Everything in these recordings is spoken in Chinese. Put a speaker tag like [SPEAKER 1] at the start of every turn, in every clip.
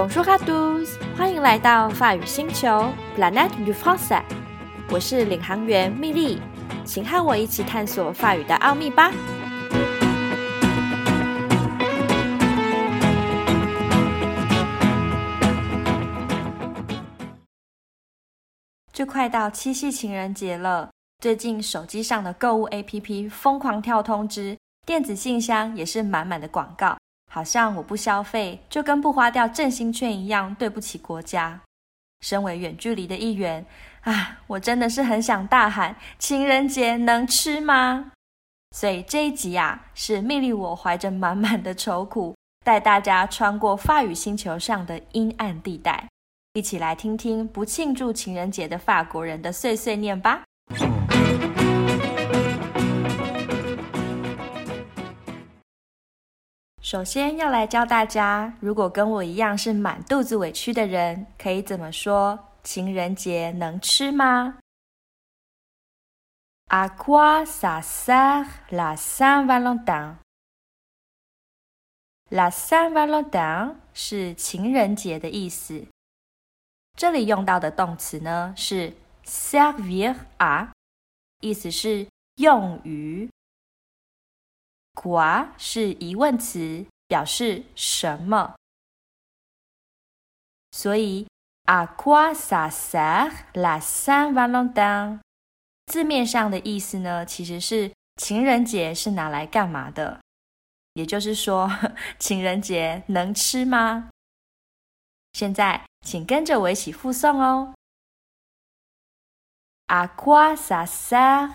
[SPEAKER 1] Bonjour à tous，欢迎来到法语星球 Planète du Français。我是领航员蜜莉，请和我一起探索法语的奥秘吧。就快到七夕情人节了，最近手机上的购物 APP 疯狂跳通知，电子信箱也是满满的广告。好像我不消费就跟不花掉振兴券一样，对不起国家。身为远距离的一员，啊，我真的是很想大喊：情人节能吃吗？所以这一集啊，是命令我怀着满满的愁苦，带大家穿过法语星球上的阴暗地带，一起来听听不庆祝情人节的法国人的碎碎念吧。首先要来教大家，如果跟我一样是满肚子委屈的人，可以怎么说？情人节能吃吗？À quoi ça sert la Saint-Valentin？La Saint-Valentin 是情人节的意思。这里用到的动词呢是 servir à，意思是用于。瓜是疑问词，表示什么。所以 a gua sa sa la 字面上的意思呢，其实是情人节是拿来干嘛的？也就是说，情人节能吃吗？现在，请跟着我一起附送哦。À quoi ça sert?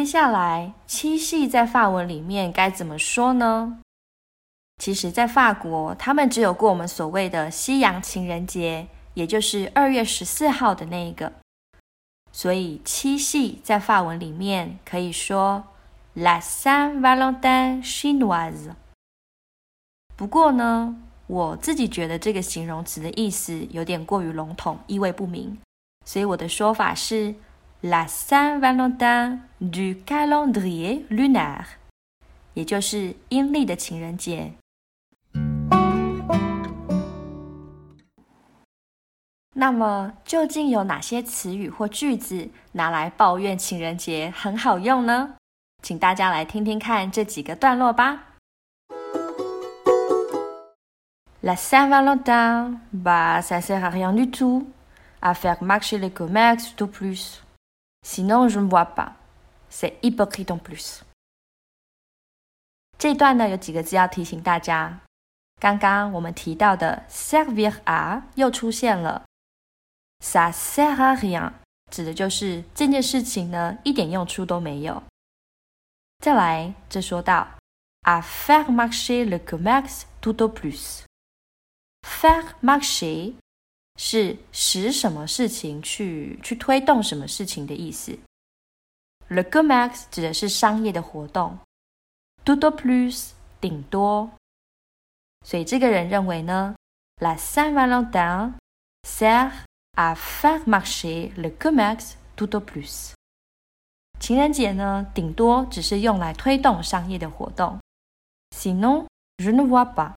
[SPEAKER 1] 接下来，七夕在法文里面该怎么说呢？其实，在法国，他们只有过我们所谓的西洋情人节，也就是二月十四号的那一个。所以，七夕在法文里面可以说 “La Saint Valentin chinois”。不过呢，我自己觉得这个形容词的意思有点过于笼统，意味不明，所以我的说法是。La Saint-Valentin du calendrier lunaire，也就是阴历的情人节。那么，究竟有哪些词语或句子拿来抱怨情人节很好用呢？请大家来听听看这几个段落吧。La Saint-Valentin, bah ça sert à rien du tout à faire marcher les commerces tout plus. Sinon, je ne vois pas. C'est hypocrite en plus. 这段呢有几个字要提醒大家。刚刚我们提到的 servir à 又出现了，ça sert à rien 指的就是这件事情呢一点用处都没有。再来，这说到 à faire marcher le commerce tout au plus。faire marcher 是使什么事情去去推动什么事情的意思。Le commerce 指的是商业的活动，tout au plus 顶多。所以这个人认为呢，La Saint-Valentin sert à faire marcher le commerce tout au plus。情人节呢，顶多只是用来推动商业的活动。Sinon je ne vois pas。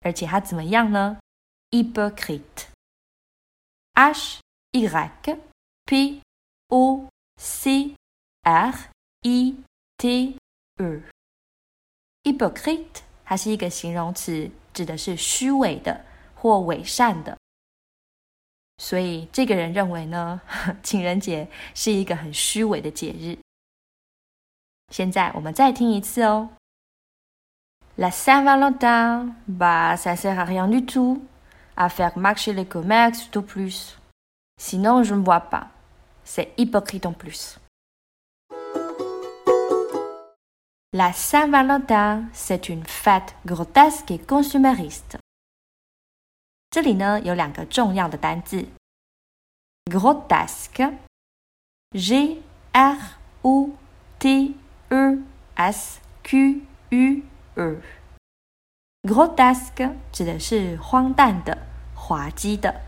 [SPEAKER 1] 而且它怎么样呢？Hypocrite。H Y P O C R E T E，hypocrite，它是一个形容词，指的是虚伪的或伪善的。所以这个人认为呢，情人节是一个很虚伪的节日。现在我们再听一次哦。La Saint-Valentin, bah ça sert à rien du tout. à faire marcher les commerces tout plus. Sinon, je ne vois pas. C'est hypocrite en plus. La Saint-Valentin, c'est une fête grotesque et consumériste. 这里呢有两个重要的单字，grotesque, G R O T E S Q U E。 Grotesque 指的是荒诞的、滑稽的。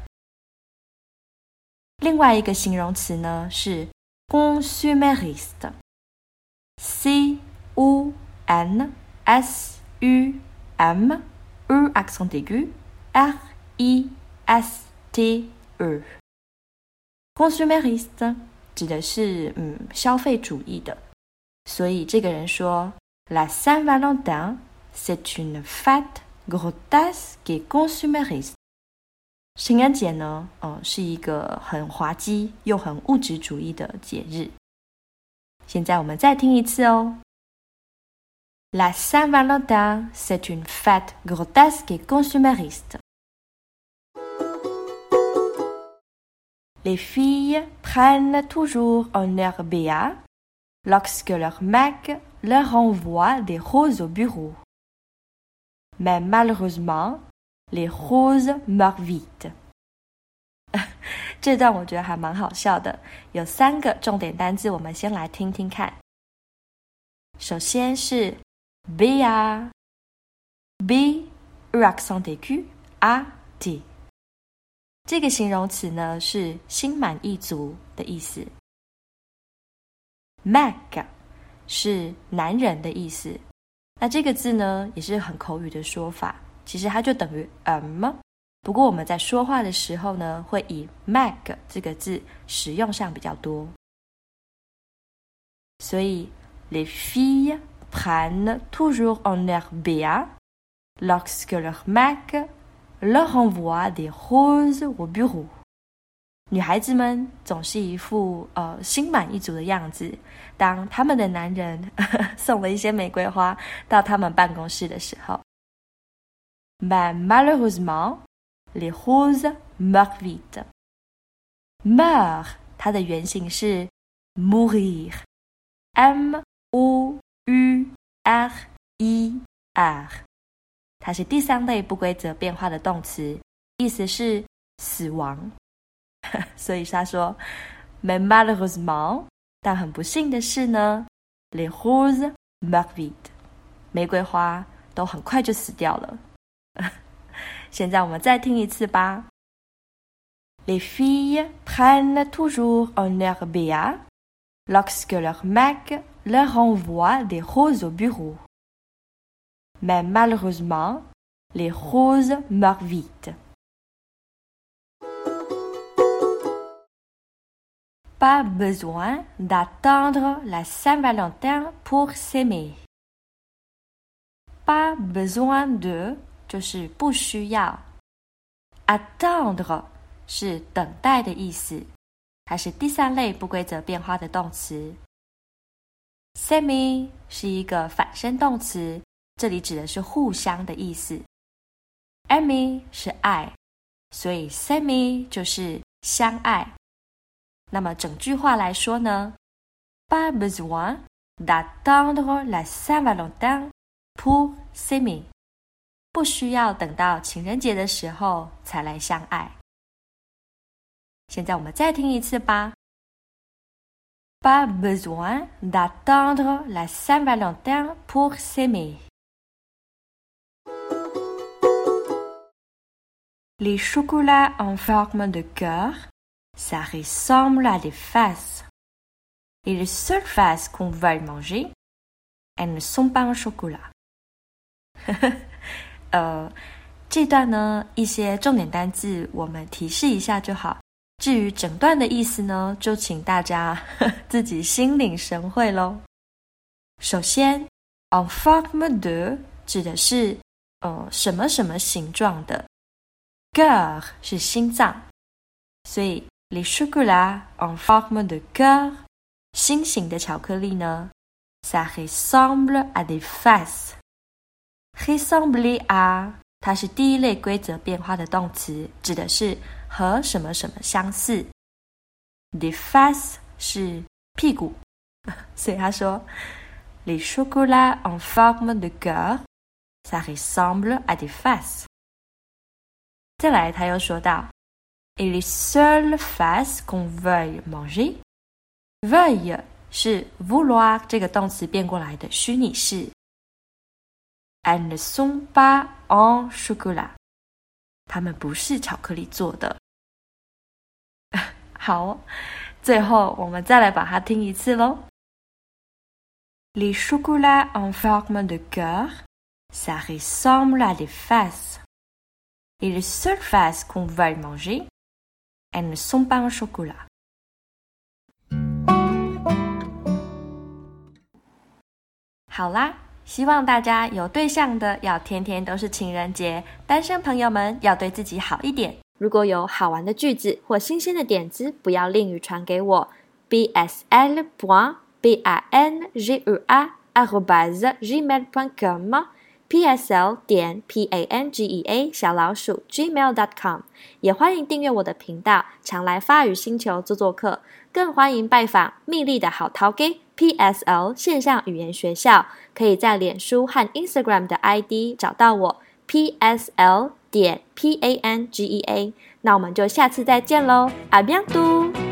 [SPEAKER 1] 另外一个形容词呢是 consumériste，c o n s u m e accent aigu r i s t e，consumériste 指的是嗯消费主义的，所以这个人说，La Saint-Valentin c'est une fête grotesque et consumériste。情人节呢，哦，是一个很滑稽又很物质主义的节日。现在我们再听一次哦。La Saint-Valentin, c'est une fête grotesque et consumériste. Les filles prennent toujours un air béat lorsque leur mec leur envoie des roses au bureau. Mais malheureusement, les roses meurent vite. 这段我觉得还蛮好笑的，有三个重点单词，我们先来听听看。首先是 béat，b accent aigu a t。这个形容词呢是心满意足的意思。Mac 是男人的意思，那这个字呢也是很口语的说法，其实它就等于 m。不过我们在说话的时候呢，会以 Mac 这个字使用上比较多。所以，les filles prennent toujours un air béat lorsque leur mec leur envoie des roses au bureau。女孩子们总是一副呃心满意足的样子，当他们的男人送了一些玫瑰花到他们办公室的时候。Mais malheureusement, les roses meurent vite. Meurt，它的原型是 mourir，m o u r i r。它是第三类不规则变化的动词，意思是死亡。所以他说，mais malheureusement，但很不幸的是呢，les roses meurent vite，玫瑰花都很快就死掉了。现在我们再听一次吧。Les filles prennent toujours un air béat lorsque leur mec leur envoie des roses au bureau. Mais malheureusement, les roses meurent vite. Pas besoin d'attendre la Saint-Valentin pour s'aimer. Pas besoin de 就是不需要。Attendre 是等待的意思，它是第三类不规则变化的动词。Semi 是一个反身动词。这里指的是互相的意思，amy 是爱，所以 semi 就是相爱。那么整句话来说呢，pas besoin d'attendre la Saint-Valentin pour s'aimer，不需要等到情人节的时候才来相爱。现在我们再听一次吧，pas besoin d'attendre la Saint-Valentin pour s'aimer。Les chocolats en forme de cœur, ça ressemble à des faces. Et les seules faces qu'on va manger, elles ne sont pas en chocolat. 呃，这段呢，一些重点单字我们提示一下就好。至于整段的意思呢，就请大家自己心领神会喽。首先，en forme de 指的是呃什么什么形状的。cœur 是心脏，所以 les chocolats en forme de cœur 心形的巧克力呢，ça ressemble à des faces。ressembler à 它是第一类规则变化的动词，指的是和什么什么相似。des faces 是屁股，所以他说 les chocolats en forme de cœur ça ressemble à des faces。再来，他又说到 ，il est seul face qu'on veuille manger。veuille 是 vouloir 这个动词变过来的虚拟式。elles ne sont pas en chocolat。它们不是巧克力做的。 好，最后我们再来把它听一次喽。Les chocolats en forme de cœur, ça ressemble à des faces. Et les seules faces qu'on veuille manger, and some pang chocolate。好啦，希望大家有对象的要天天都是情人节，单身朋友们要对自己好一点。如果有好玩的句子或新鲜的点子，不要吝于传给我 bsl. b a n g e a @gmail.com。P s l 点 p a n g e a 小老鼠 gmail dot com。也欢迎订阅我的频道，常来发语星球做做客。更欢迎拜访蜜莉的好淘 g p s l 线上语言学校，可以在脸书和 Instagram 的 ID 找到我 p s l。点 p a n g e a，那我们就下次再见喽，阿比安都。